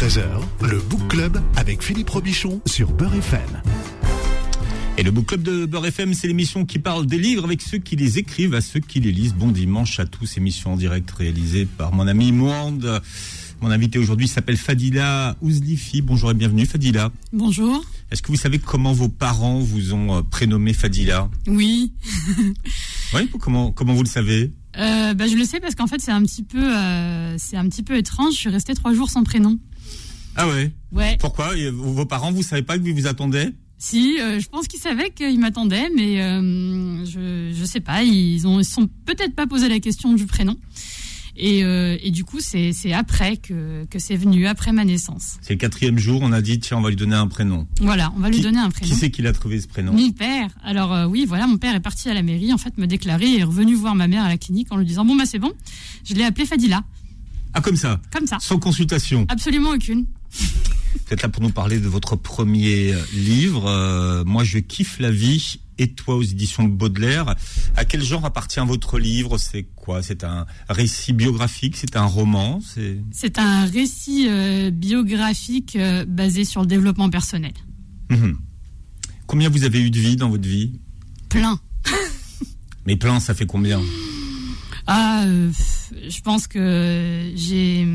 13h, le Book Club avec Philippe Robichon sur Beurre FM. Et le Book Club de Beurre FM, c'est l'émission qui parle des livres avec ceux qui les écrivent à ceux qui les lisent. Bon dimanche à tous, émission en direct réalisée par mon ami Mouand. Mon invité aujourd'hui s'appelle Fadila Ouzlifi. Bonjour et bienvenue Fadila. Bonjour. Est-ce que vous savez comment vos parents vous ont euh, prénommé Fadila? Oui. oui, comment, comment vous le savez? Euh, bah, Je le sais parce qu'en fait c'est un, petit peu, euh, c'est un petit peu étrange. Je suis restée trois jours sans prénom. Ah ouais Ouais. Pourquoi Vos parents, vous savez pas que vous vous attendaient si, je pense qu'ils savaient qu'ils m'attendaient, mais je je sais pas. Ils ont ils sont peut-être pas posé la question du prénom. Et, euh, et, du coup, c'est après que, que c'est venu, après ma naissance. C'est le quatrième jour, on a dit, tiens, on va lui donner un prénom. Voilà, on va lui donner un prénom. Qui c'est qui l'a trouvé ce prénom Mon père. Alors euh, oui, voilà, mon père est parti à la mairie, en fait, me déclarer et est revenu voir ma mère à la clinique en lui disant, bon, bah c'est bon, je l'ai appelé Fadila. Ah, comme ça Comme ça. Sans consultation Absolument aucune. Vous êtes là pour nous parler de votre premier livre, euh, Moi je kiffe la vie et toi aux éditions Baudelaire. À quel genre appartient votre livre? C'est quoi? C'est un récit biographique? C'est un roman? C'est un récit euh, biographique euh, basé sur le développement personnel. Mhm. Combien vous avez eu de vie dans votre vie? Plein. Mais plein, ça fait combien? Ah, je pense que j'ai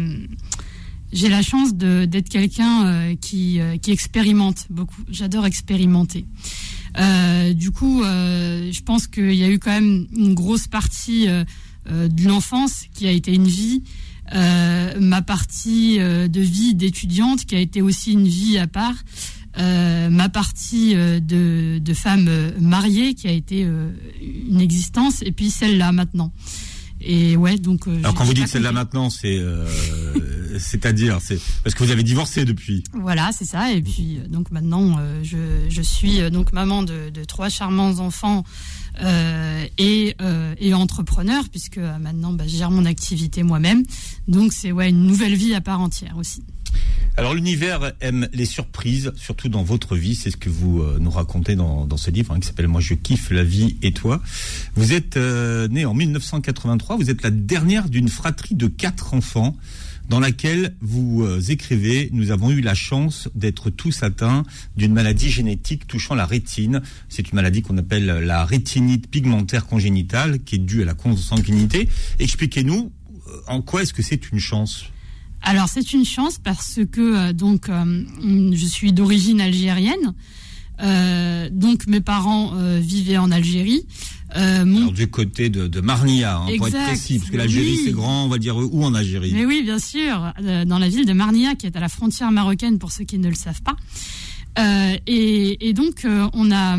j'ai la chance d'être quelqu'un euh, qui, euh, qui expérimente beaucoup. J'adore expérimenter. Euh, du coup, je pense qu'il y a eu quand même une grosse partie de l'enfance qui a été une vie. ma partie de vie d'étudiante qui a été aussi une vie à part. ma partie de femme mariée qui a été une existence et puis celle-là maintenant. Et ouais, donc. Alors quand vous dites celle-là maintenant, c'est c'est-à-dire, c'est parce que vous avez divorcé depuis. Voilà, c'est ça. Et puis euh, donc maintenant, euh, je, je, suis euh, donc maman de, de trois charmants enfants euh, et, euh, et, entrepreneur puisque maintenant bah, je gère mon activité moi-même. Donc c'est ouais une nouvelle vie à part entière aussi. Alors l'univers aime les surprises, surtout dans votre vie. C'est ce que vous nous racontez dans, ce livre hein, qui s'appelle Moi je kiffe la vie et toi. Vous êtes né en 1983. Vous êtes la dernière d'une fratrie de quatre enfants dans laquelle vous euh, écrivez Nous avons eu la chance d'être tous atteints d'une maladie génétique touchant la rétine. C'est une maladie qu'on appelle la rétinite pigmentaire congénitale, qui est due à la consanguinité. Expliquez-nous euh, en quoi est-ce que c'est une chance? Alors c'est une chance parce que euh, donc je suis d'origine algérienne. donc mes parents vivaient en Algérie. Euh, mon... du côté de, de Marnia, hein, pour être précis, parce que l'Algérie c'est grand, on va dire où en Algérie? Mais oui, bien sûr, euh, dans la ville de Marnia, qui est à la frontière marocaine pour ceux qui ne le savent pas. Euh, et, et, donc euh, on a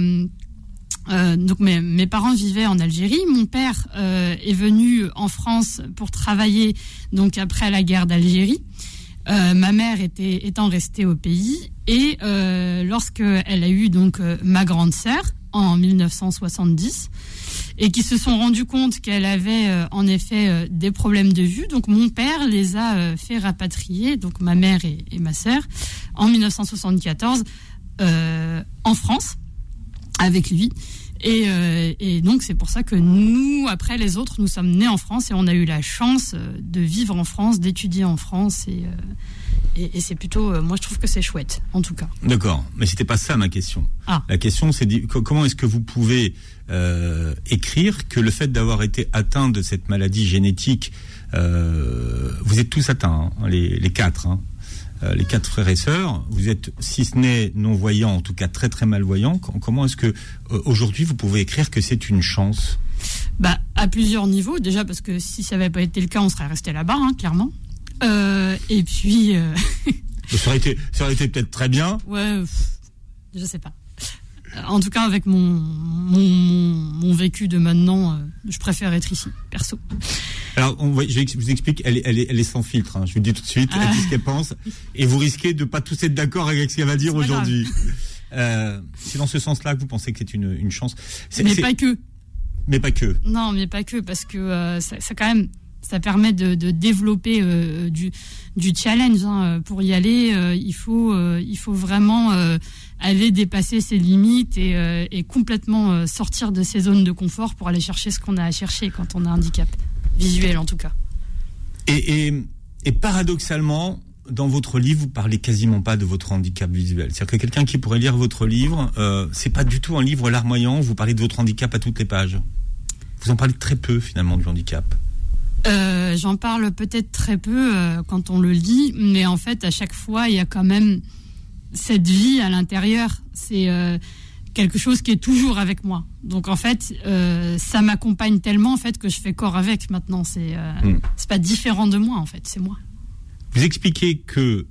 euh, donc mes, mes, parents vivaient en Algérie. Mon père est venu en France pour travailler donc après la guerre d'Algérie. ma mère était étant restée au pays et lorsque elle a eu donc ma grande sœur en 1970 et qui se sont rendus compte qu'elle avait euh, en effet euh, des problèmes de vue. Donc mon père les a euh, fait rapatrier, donc ma mère et, ma sœur, en 1974 en France avec lui. Et, et, donc c'est pour ça que nous, après les autres, nous sommes nés en France et on a eu la chance de vivre en France, d'étudier en France et, et, c'est plutôt, euh, moi je trouve que c'est chouette, en tout cas. D'accord, mais c'était pas ça ma question. Ah. La question c'est comment est-ce que vous pouvez euh, écrire que le fait d'avoir été atteint de cette maladie génétique, euh, vous êtes tous atteints, hein, les, les, quatre, hein, les quatre frères et sœurs, vous êtes si ce n'est non voyants, en tout cas très très malvoyants. Comment est-ce que aujourd'hui vous pouvez écrire que c'est une chance? Bah, à plusieurs niveaux. Déjà parce que si ça n'avait pas été le cas, on serait resté là-bas, hein, clairement. Euh, et puis. Euh... ça aurait été, ça aurait été peut-être très bien. Ouais, je sais pas. En tout cas, avec mon, mon, mon vécu de maintenant, euh, je préfère être ici, perso. Alors, on, je vous explique, elle est, elle est, elle est sans filtre. Hein, je vous le dis tout de suite, elle dit ce qu'elle pense, et vous risquez de pas tous être d'accord avec ce qu'elle va dire aujourd'hui. Euh, c'est dans ce sens-là que vous pensez que c'est une, une chance. Mais pas que. Mais pas que. Non, mais pas que, parce que euh, ça, ça quand même ça permet de, de développer euh, du, du challenge. Hein. Pour y aller, il faut il faut vraiment aller dépasser ses limites et, et complètement sortir de ses zones de confort pour aller chercher ce qu'on a à chercher quand on a un handicap visuel en tout cas. Et, et, et paradoxalement, dans votre livre, vous parlez quasiment pas de votre handicap visuel. C'est-à-dire que quelqu'un qui pourrait lire votre livre, euh, c'est pas du tout un livre larmoyant. Vous parlez de votre handicap à toutes les pages. Vous en parlez très peu finalement du handicap. Euh, J'en parle peut-être très peu euh, quand on le lit, mais en fait, à chaque fois, il y a quand même cette vie à l'intérieur. C'est euh, quelque chose qui est toujours avec moi. Donc en fait, euh, ça m'accompagne tellement en fait que je fais corps avec maintenant. C'est euh, Mm. c'est pas différent de moi en fait, c'est moi. Vous expliquez que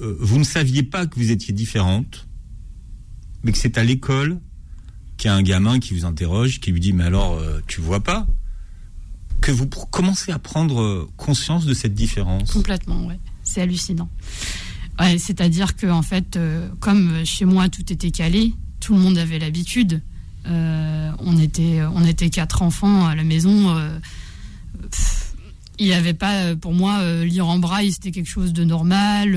euh, vous ne saviez pas que vous étiez différente, mais que c'est à l'école qu'il y a un gamin qui vous interroge, qui lui dit mais alors euh, tu vois pas que vous commencez à prendre conscience de cette différence? Complètement, ouais. C'est hallucinant. Ouais, C'est-à-dire que en fait, comme chez moi tout était calé, tout le monde avait l'habitude. Euh, on était, on était quatre enfants à la maison. euh, pff, il n'y avait pas, euh, pour moi, euh, lire en braille, c'était quelque chose de normal.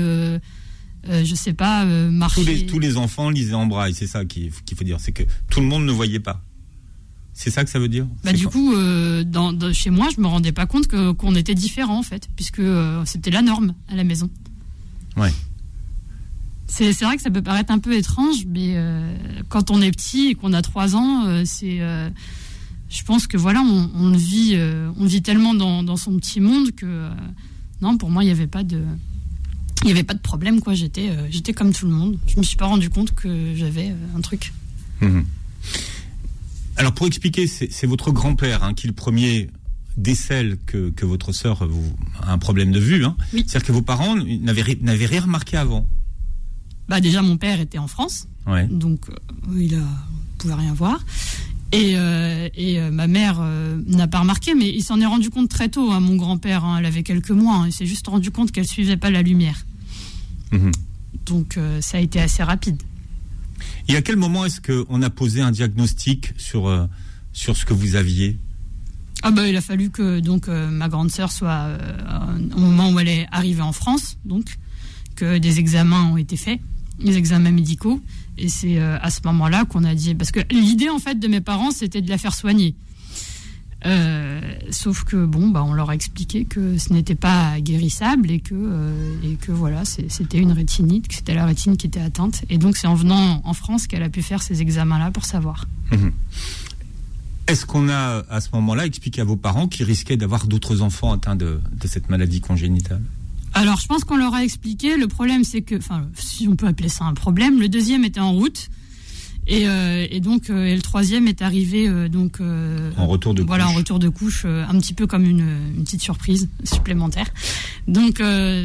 je sais pas, marcher. Tous les, tous les enfants lisaient en braille, c'est ça qu'il faut dire, c'est que tout le monde ne voyait pas. C'est ça que ça veut dire? Bah, du quoi? coup, dans, dans- chez moi, je me rendais pas compte qu'on était différents en fait, puisque c'était la norme à la maison. Ouais. C'est vrai que ça peut paraître un peu étrange, mais euh, quand on est petit et qu'on a trois ans, euh, c'est, euh, je pense que voilà, on, vit, on vit tellement dans, dans son petit monde que non, pour moi, il n'y avait pas de, il y avait pas de problème quoi. J'étais, j'étais comme tout le monde. Je me suis pas rendu compte que j'avais un truc. Mhm. Alors pour expliquer, c'est votre grand-père hein, qui le premier décèle que, que votre sœur a un problème de vue. Hein. Oui. C'est-à-dire que vos parents n'avaient rien remarqué avant. Bah déjà, mon père était en France. Ouais. donc euh, il a, pouvait rien voir. Et, euh, et euh, ma mère euh, n'a pas remarqué, mais il s'en est rendu compte très tôt. hein, mon grand-père, hein, elle avait quelques mois, hein, il s'est juste rendu compte qu'elle suivait pas la lumière. Mhm. Donc ça a été assez rapide. Et à quel moment est-ce qu'on a posé un diagnostic sur, sur ce que vous aviez? Ah bah il a fallu que donc ma grande sœur soit au moment où elle est arrivée en France, donc que des examens ont été faits, des examens médicaux, et c'est euh, à ce moment-là qu'on a dit parce que l'idée en fait de mes parents c'était de la faire soigner. Euh, sauf que bon bah on leur a expliqué que ce n'était pas guérissable et que euh, et que voilà c'était une rétinite, que c'était la rétine qui était atteinte et donc c'est en venant en France qu'elle a pu faire ces examens-là pour savoir. Est-ce qu'on a à ce moment-là expliqué à vos parents qu'ils risquaient d'avoir d'autres enfants atteints de, de cette maladie congénitale? Alors, je pense qu'on leur a expliqué. Le problème, c'est que, enfin, si on peut appeler ça un problème, le deuxième était en route. Et, euh, et donc, euh, et le troisième est arrivé euh, donc En retour de voilà en couche. retour de couche, un petit peu comme une, une petite surprise supplémentaire. Donc,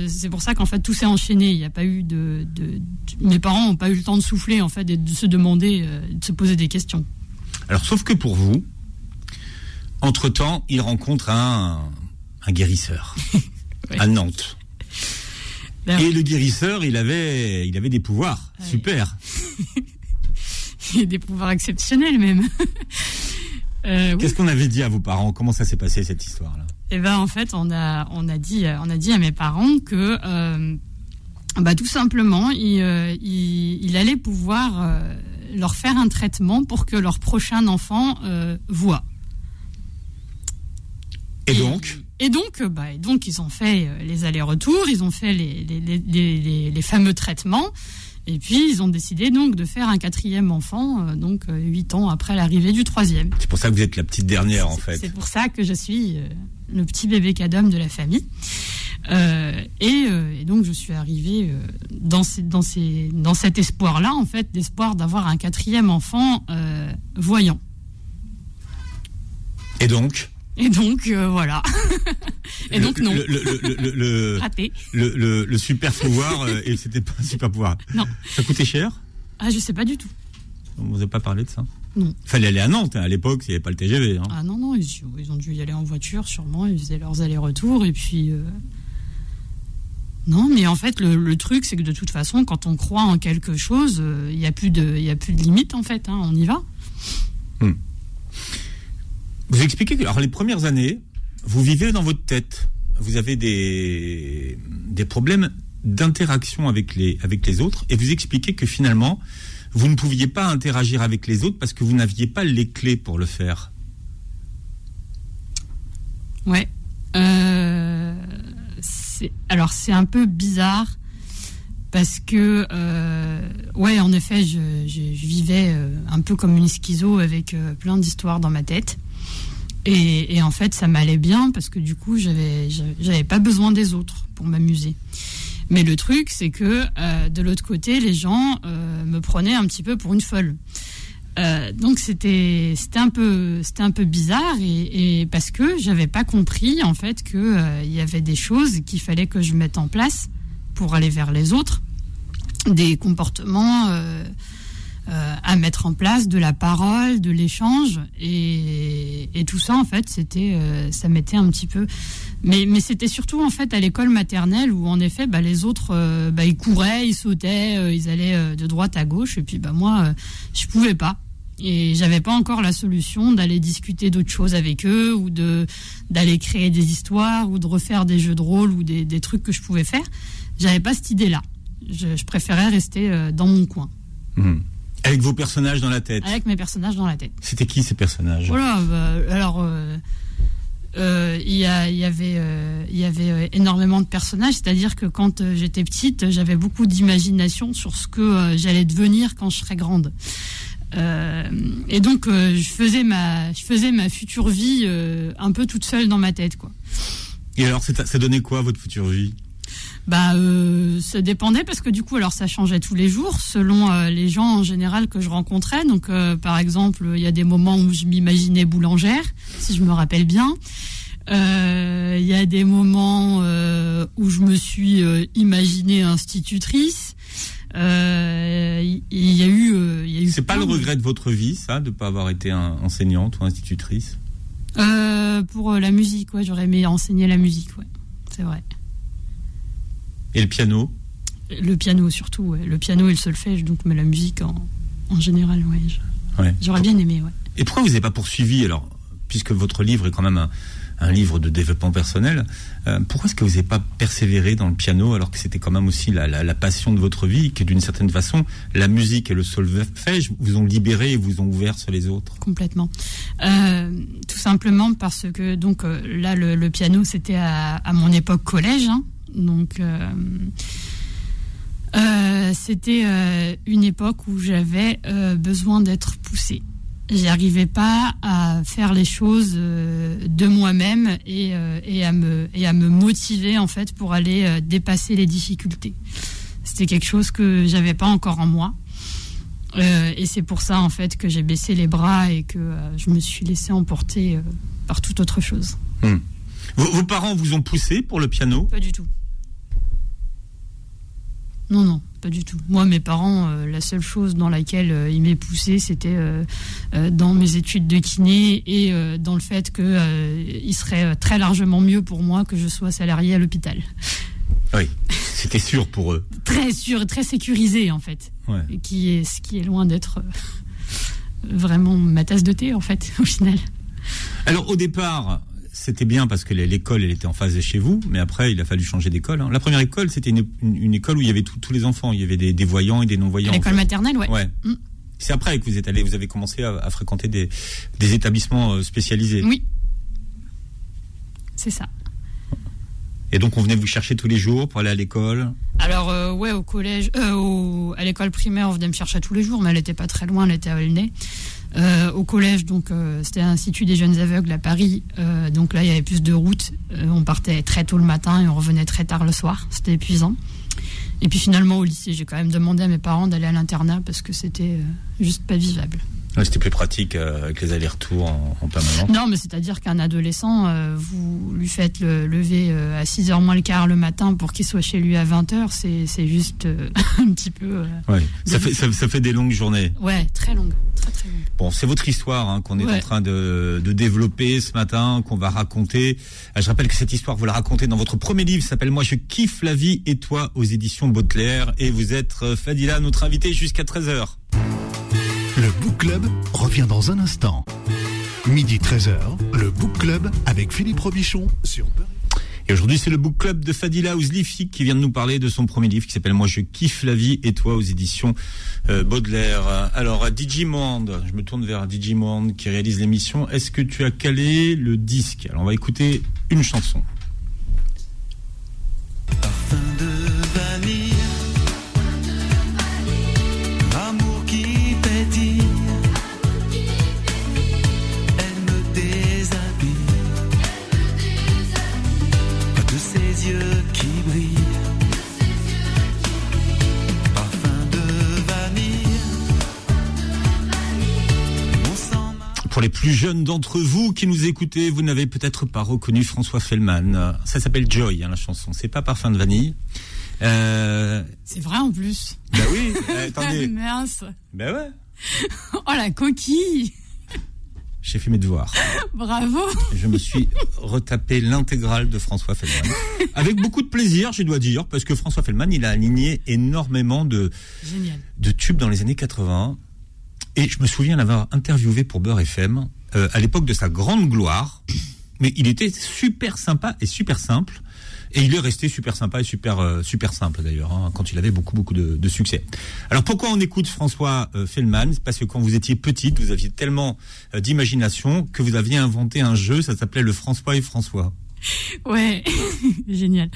c'est pour ça qu'en fait tout s'est enchaîné. Il n'y a pas eu de, de, de- mes parents n'ont pas eu le temps de souffler en fait et de se demander, de se poser des questions. Alors, sauf que pour vous, entre-temps, il rencontre un, un guérisseur à Nantes. Ben Et le guérisseur, il avait, il avait des pouvoirs. Ouais. Super. Des pouvoirs exceptionnels même. Euh, oui. Qu'est-ce qu'on avait dit à vos parents? Comment ça s'est passé cette histoire-là? Eh ben en fait, on a on a dit on a dit à mes parents que euh, bah tout simplement, il, euh, il, il allait pouvoir euh, leur faire un traitement pour que leur prochain enfant euh, voit. Et donc? Et donc, euh, bah, et donc ils ont fait euh, les allers-retours, ils ont fait les, les, les, les- fameux traitements, et puis ils ont décidé donc de faire un quatrième enfant, euh, donc huit ans après l'arrivée du troisième. C'est pour ça que vous êtes la petite dernière, en fait. C'est pour ça que je suis le petit bébé cadom de la famille. Euh, et, euh, et donc je suis arrivée euh, dans, ces, dans, ces, dans cet espoir-là, en fait, d'espoir d'avoir un quatrième enfant voyant. Et donc? Et donc euh, voilà. et donc non, Le, raté. le- le- super pouvoir, euh, et c'était pas un super pouvoir. Non. Ça coûtait cher? Ah je sais pas du tout. On vous a pas parlé de ça? Non. Fallait aller à Nantes, hein, à l'époque, il n'y avait pas le TGV. Hein. Ah non non, ils, ils ont dû y aller en voiture sûrement, ils faisaient leurs allers-retours et puis. euh, Non, mais en fait, le, le truc, c'est que de toute façon, quand on croit en quelque chose, il n'y a plus de, il y a plus de limite en fait. hein, on y va. Vous expliquez que alors, les premières années, vous vivez dans votre tête. Vous avez des, des problèmes d'interaction avec les, avec les autres, et vous expliquez que finalement, vous ne pouviez pas interagir avec les autres parce que vous n'aviez pas les clés pour le faire. Ouais. Euh, alors c'est un peu bizarre parce que, euh, ouais, en effet, je vivais euh, un peu comme une schizo avec euh, plein d'histoires dans ma tête. Et, en fait, ça m'allait bien parce que du coup, j'avais, pas besoin des autres pour m'amuser. Mais le truc, c'est que euh, de l'autre côté, les gens euh, me prenaient un petit peu pour une folle. Euh, donc c'était un peu un peu bizarre et, parce que j'avais pas compris en fait que y avait des choses qu'il fallait que je mette en place pour aller vers les autres, des comportements euh, à mettre en place, de la parole, de l'échange et, tout ça en fait c'était euh, ça m'était un petit peu mais, mais c'était surtout en fait à l'école maternelle où en effet bah, les autres euh, bah, ils couraient, ils sautaient, ils allaient de droite à gauche et puis bah moi je pouvais pas et j'avais pas encore la solution d'aller discuter d'autres choses avec eux ou de d'aller créer des histoires ou de refaire des jeux de rôle ou des, des trucs que je pouvais faire. J'avais pas cette idée là. Je, préférais rester dans mon coin Mhm. Avec vos personnages dans la tête. avec mes personnages dans la tête. C'était qui ces personnages? Voilà, bah, alors euh, euh, il y, a- il y avait, euh, y avait énormément de personnages, c'est-à-dire que quand euh, j'étais petite, j'avais beaucoup d'imagination sur ce que j'allais devenir quand je serais grande. Et donc je faisais ma, je faisais ma future vie un peu toute seule dans ma tête, quoi. Et alors, ça donnait quoi votre future vie? Bah, euh, ça dépendait parce que du coup, alors ça changeait tous les jours selon euh, les gens en général que je rencontrais. Donc, euh, par exemple, il y a des moments où je m'imaginais boulangère, si je me rappelle bien. Il y a des moments où je me suis imaginée institutrice. Il y a eu, il y a eu. C'est pas le regret de votre vie, ça, de pas avoir été un- enseignante ou institutrice? Pour la musique, ouais, j'aurais aimé enseigner la musique, ouais, c'est vrai. Et le piano Le piano surtout, ouais. le piano et le solfège, donc mais la musique en, en général, ouais. J'aurais bien aimé, ouais. Et pourquoi vous n'avez pas poursuivi alors, puisque votre livre est quand même un, un livre de développement personnel, euh, pourquoi est-ce que vous n'avez pas persévéré dans le piano alors que c'était quand même aussi la, la- la passion de votre vie, que d'une certaine façon, la musique et le solfège vous ont libéré et vous ont ouvert sur les autres? Complètement. Euh, tout simplement parce que donc euh, là le, le piano c'était à, à mon époque collège, hein. Donc euh, euh, c'était euh, une époque où j'avais euh, besoin d'être poussée. J'y arrivais pas à faire les choses euh, de moi-même et, euh, et à me et à me motiver en fait pour aller euh, dépasser les difficultés. C'était quelque chose que j'avais pas encore en moi. Euh, et c'est pour ça en fait que j'ai baissé les bras et que euh, je me suis laissé emporter euh, par toute autre chose. vos, vos parents vous ont poussé pour le piano? Pas du tout. Non, non, pas du tout. Moi, mes parents, euh, la seule chose dans laquelle euh, ils m'aient poussé, c'était euh, dans mes études de kiné et dans le fait que euh, il serait très largement mieux pour moi que je sois salarié à l'hôpital. Oui, c'était sûr pour eux. Très sûr, très sécurisé en fait. Ouais. Et qui est ce qui est loin d'être vraiment ma tasse de thé en fait au final. Alors au départ, c'était bien parce que l'école elle était en face de chez vous, mais après il a fallu changer d'école. hein. La première école c'était une, une- une école où il y avait tout- tous les enfants, il y avait des, des voyants et des non-voyants. L'école en fait. maternelle, ouais. Ouais. Mm. C'est après que vous êtes allé, vous avez commencé à, à fréquenter des, des établissements euh, spécialisés. Oui. C'est ça. Et donc on venait vous chercher tous les jours pour aller à l'école? Alors euh, ouais, au collège, euh, au- à l'école primaire, on venait me chercher tous les jours, mais elle était pas très loin, elle était à Aulnay. Euh, au collège, donc euh, c'était l'Institut des jeunes aveugles à Paris. Euh, donc là, il y avait plus de routes. On partait très tôt le matin et on revenait très tard le soir. C'était épuisant. Et puis finalement, au lycée, j'ai quand même demandé à mes parents d'aller à l'internat parce que c'était juste pas vivable. Ouais, C'était plus pratique euh, avec les allers-retours en, en permanence. Non, mais c'est-à-dire qu'un adolescent, euh, vous lui faites le lever euh, à 6h moins le quart le matin pour qu'il soit chez lui à 20h, c'est c'est juste euh, un petit peu... euh, Ouais. Ça, fait, ça, ça fait des longues journées. Ouais, très longue, très très longue. Bon, c'est votre histoire hein, qu'on est Ouais. en train de, de développer ce matin, qu'on va raconter. Euh, Je rappelle que cette histoire, vous la racontez dans votre premier livre, s'appelle Moi je kiffe la vie et toi aux éditions Baudelaire. Et vous êtes euh, Fadila, notre invité jusqu'à 13h. Le Book Club revient dans un instant. Midi 13h, le Book Club avec Philippe Robichon sur Et aujourd'hui, c'est le book club de Fadila Ouzlifi qui vient de nous parler de son premier livre qui s'appelle Moi je kiffe la vie et toi aux éditions euh, Baudelaire. Alors, Digimond, je me tourne vers Digimond qui réalise l'émission. Est-ce que tu as calé le disque? Alors, on va écouter une chanson. Pour les plus jeunes d'entre vous qui nous écoutez, vous n'avez peut-être pas reconnu François Fellman. Ça s'appelle Joy, hein, la chanson. C'est pas Parfum de vanille. Euh... C'est vrai en plus. Bah oui. attendez. Mince. Ben ouais. oh la coquille. J'ai fait mes devoirs. Bravo. Je me suis retapé l'intégrale de François Fellman. Avec beaucoup de plaisir, je dois dire, parce que François Fellman, il a aligné énormément de, de tubes dans les années 80. Et je me souviens l'avoir interviewé pour Beurre FM euh, à l'époque de sa grande gloire. Mais il était super sympa et super simple. Et il est resté super sympa et super euh, super simple d'ailleurs, hein, quand il avait beaucoup beaucoup de, succès. Alors pourquoi on écoute François euh, Fellman Parce que quand vous étiez petite, vous aviez tellement euh, d'imagination que vous aviez inventé un jeu, ça s'appelait le François et François. Ouais, génial.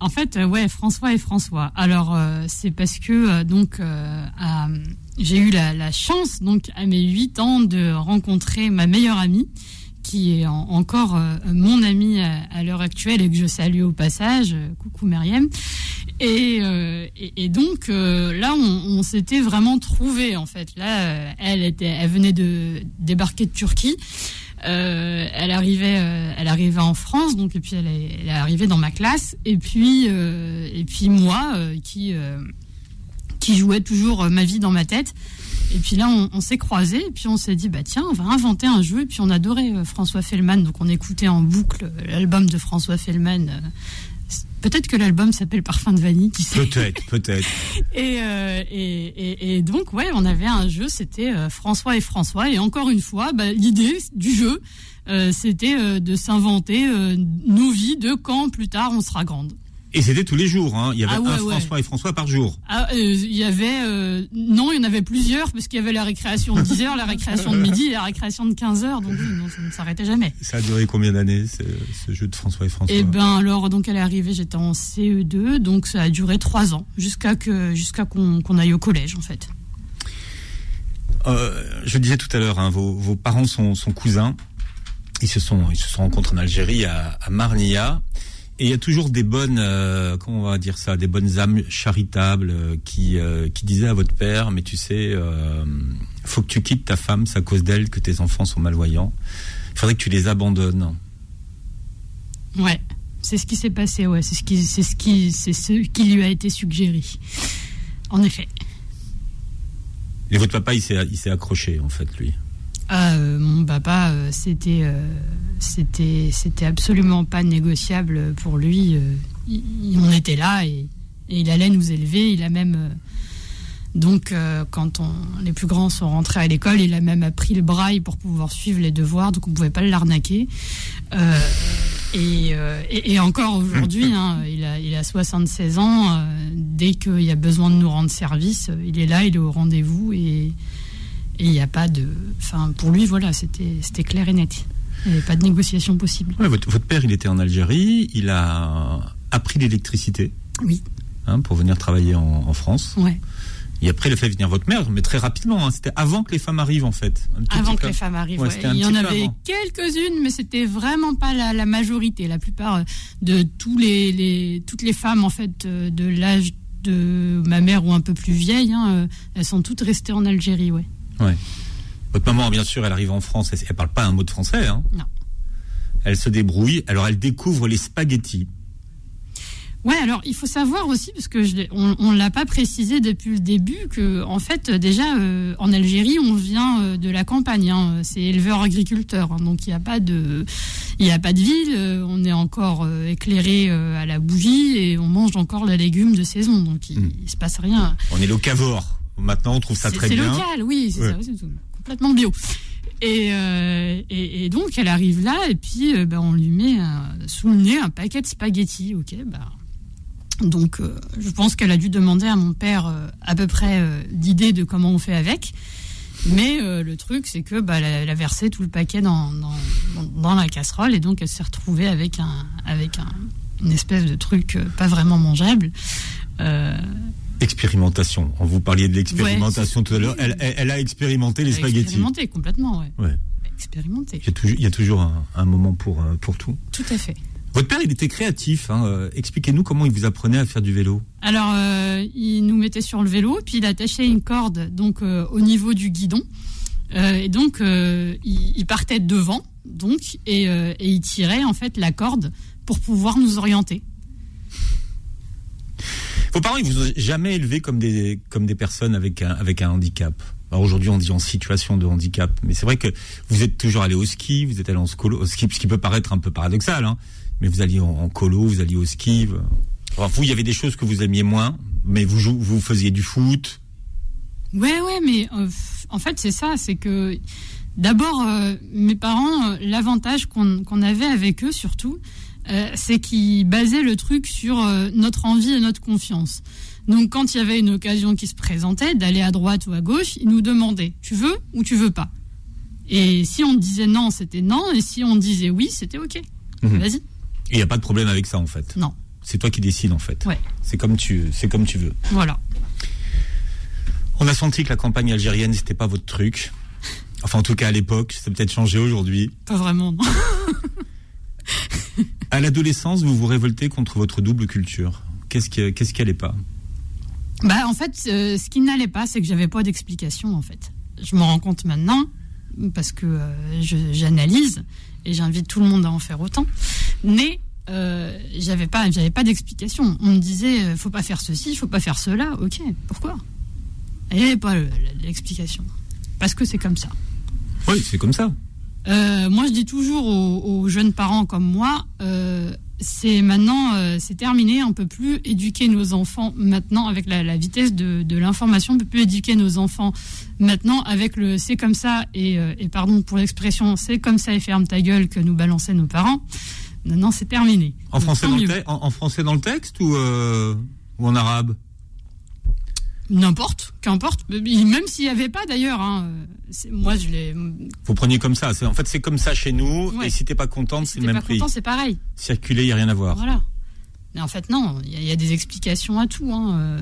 En fait, ouais, François et François. Alors, c'est parce que donc j'ai eu la, la, chance donc à mes 8 ans de rencontrer ma meilleure amie qui est encore euh, mon ami à, l'heure actuelle et que je salue au passage. Euh, coucou Myriam. Et, euh, et, donc là, on, s'était vraiment trouvé en fait. Là, elle était, elle venait de débarquer de Turquie. elle arrivait, elle arrivait en France, donc et puis elle est, elle est arrivée dans ma classe. Et puis, et puis moi, qui qui jouait toujours ma vie dans ma tête. Et puis là, on, s'est croisés, et puis on s'est dit, bah tiens, on va inventer un jeu. Et puis on adorait euh, François Fellman, donc on écoutait en boucle euh, l'album de François Fellman. Euh, peut-être que l'album s'appelle Parfum de vanille, qui sait. Peut-être, peut-être. et, et, et, donc, ouais, on avait un jeu, c'était François et François. Et encore une fois, bah, l'idée du jeu, c'était de s'inventer nos vies de quand plus tard on sera grande. Et c'était tous les jours, hein. Il y avait ah un François et François par jour. Ah, euh, il y avait euh, non, il y en avait plusieurs parce qu'il y avait la récréation de 10 heures, la récréation de midi et la récréation de 15 heures, donc ça ne s'arrêtait jamais. Ça a duré combien d'années ce, jeu de François et François Eh ben alors donc elle est arrivée, j'étais en CE2, donc ça a duré trois ans jusqu'à que jusqu'à qu'on aille au collège en fait. Euh, je disais tout à l'heure, hein, vos, vos, parents sont, sont, cousins. Ils se sont ils se sont rencontrés en Algérie à, à Marnia. Et il y a toujours des bonnes, euh, comment on va dire ça, des bonnes âmes charitables euh, qui euh, qui disaient à votre père, mais tu sais, faut que tu quittes ta femme, c'est à cause d'elle que tes enfants sont malvoyants. Il faudrait que tu les abandonnes. Ouais, c'est ce qui s'est passé. Ouais, c'est ce qui, c'est ce qui, c'est ce qui lui a été suggéré. En effet. Et votre papa, il s'est, il s'est accroché en fait, lui. Ah, mon papa, c'était c'était c'était absolument pas négociable pour lui. Euh, on était là et, il allait nous élever. Il a même euh, donc euh, quand les plus grands sont rentrés à l'école, il a même appris le braille pour pouvoir suivre les devoirs, donc on pouvait pas l'arnaquer. et, encore aujourd'hui, hein, il, a, il a 76 ans. dès qu'il y a besoin de nous rendre service, il est là, il est au rendez-vous et il n'y a pas de. Enfin, pour lui, voilà, c'était clair et net. Il n'y avait pas de négociation possible. votre, père, il était en Algérie, il a appris l'électricité. Oui. Hein, pour venir travailler en, France. Ouais. Et après, il a fait venir votre mère, mais très rapidement. Hein. C'était avant que les femmes arrivent, en fait. Avant que les femmes arrivent, Il y en avait quelques-unes, mais c'était vraiment pas la, majorité. La plupart de tous les, toutes les femmes, en fait, euh, de l'âge de ma mère ou un peu plus vieille, hein, euh, elles sont toutes restées en Algérie, ouais. Ouais. Votre maman, bien sûr, elle arrive en France, elle, elle parle pas un mot de français. Hein. Non. Elle se débrouille. Alors, elle découvre les spaghettis. Ouais, alors il faut savoir aussi, parce que je on, ne l'a pas précisé depuis le début, que en fait déjà euh, en Algérie on vient euh, de la campagne, hein. c'est éleveur-agriculteur, hein. donc il n'y a pas de, il a pas de ville, euh, on est encore éclairé à la bougie et on mange encore les légumes de saison, donc il, ne hmm. se passe rien. On est locavore. Maintenant on trouve ça très bien. C'est local, oui, c'est ça complètement bio. Euh, et, et, donc elle arrive là et puis euh, bah, on lui met sous le nez un paquet de spaghettis. Ok, bah donc euh, je pense qu'elle a dû demander à mon père à peu près d'idées de comment on fait avec. Mais le truc c'est que bah, elle, a, versé tout le paquet dans, dans, dans, la casserole et donc elle s'est retrouvée avec un avec un, une espèce de truc pas vraiment mangeable. Expérimentation. Vous parliez de l'expérimentation tout à l'heure. Elle, a expérimenté les spaghettis. Expérimenté complètement, ouais. ouais. Expérimenté. Il y a toujours, un, moment pour, euh, pour tout. Tout à fait. Votre père, il était créatif. Hein. Euh, expliquez-nous comment il vous apprenait à faire du vélo. Alors, euh, il nous mettait sur le vélo, puis il attachait une corde donc au niveau du guidon. et donc, il, partait devant, donc, et, et il tirait en fait la corde pour pouvoir nous orienter. Vos parents, ils vous ont jamais élevé comme des, comme des personnes avec un, avec un handicap? Aujourd'hui, on dit en situation de handicap, mais c'est vrai que vous êtes toujours allé au ski, vous êtes allé en scolo, au ski, ce qui peut paraître un peu paradoxal, hein, mais vous alliez en, colo, vous alliez au ski. vous, il y avait des choses que vous aimiez moins, mais vous, vous faisiez du foot? Ouais, ouais, mais euh, en fait, c'est ça, c'est que d'abord, euh, mes parents, euh, l'avantage qu'on avait avec eux surtout, euh, c'est qu'ils basaient le truc sur euh, notre envie et notre confiance. Donc quand il y avait une occasion qui se présentait, d'aller à droite ou à gauche, ils nous demandaient tu veux ou tu veux pas? Et si on disait non, c'était non, et si on disait oui, c'était ok. Mhm. Vas-y. Il n'y a pas de problème avec ça en fait. Non. C'est toi qui décides en fait. Ouais. C'est comme tu, c'est comme tu veux. Voilà. On a senti que la campagne algérienne c'était pas votre truc. Enfin en tout cas à l'époque, ça peut-être changé aujourd'hui. Pas vraiment. Non. À l'adolescence, vous vous révoltez contre votre double culture. Qu'est-ce qui, qu'est-ce qui allait pas? Bah, en fait, euh, ce qui n'allait pas, c'est que j'avais pas d'explication. En fait, je me rends compte maintenant parce que euh, j'analyse et j'invite tout le monde à en faire autant. Mais euh, j'avais pas, j'avais pas d'explication. On me disait, euh, faut pas faire ceci, faut pas faire cela. Ok, pourquoi? Il n'y avait pas l'explication. Parce que c'est comme ça. Oui, c'est comme ça. Euh, moi, je dis toujours aux, jeunes parents comme moi, euh, c'est maintenant, euh, c'est terminé. On peut plus éduquer nos enfants maintenant avec la, vitesse de, l'information. On peut plus éduquer nos enfants maintenant avec le c'est comme ça et, pardon pour l'expression c'est comme ça et ferme ta gueule que nous balançaient nos parents. Maintenant, c'est terminé. En français, dans le en, français dans le texte ou, ou en arabe? N'importe, qu'importe. Même s'il n'y avait pas d'ailleurs. Hein, moi, je l'ai. Vous preniez comme ça. En fait, c'est comme ça chez nous. Et si t'es pas contente, c'est le même prix. pas content, c'est pareil. Circuler, il n'y a rien à voir. Voilà. Mais en fait, non. Il y, a des explications à tout. Hein. Euh,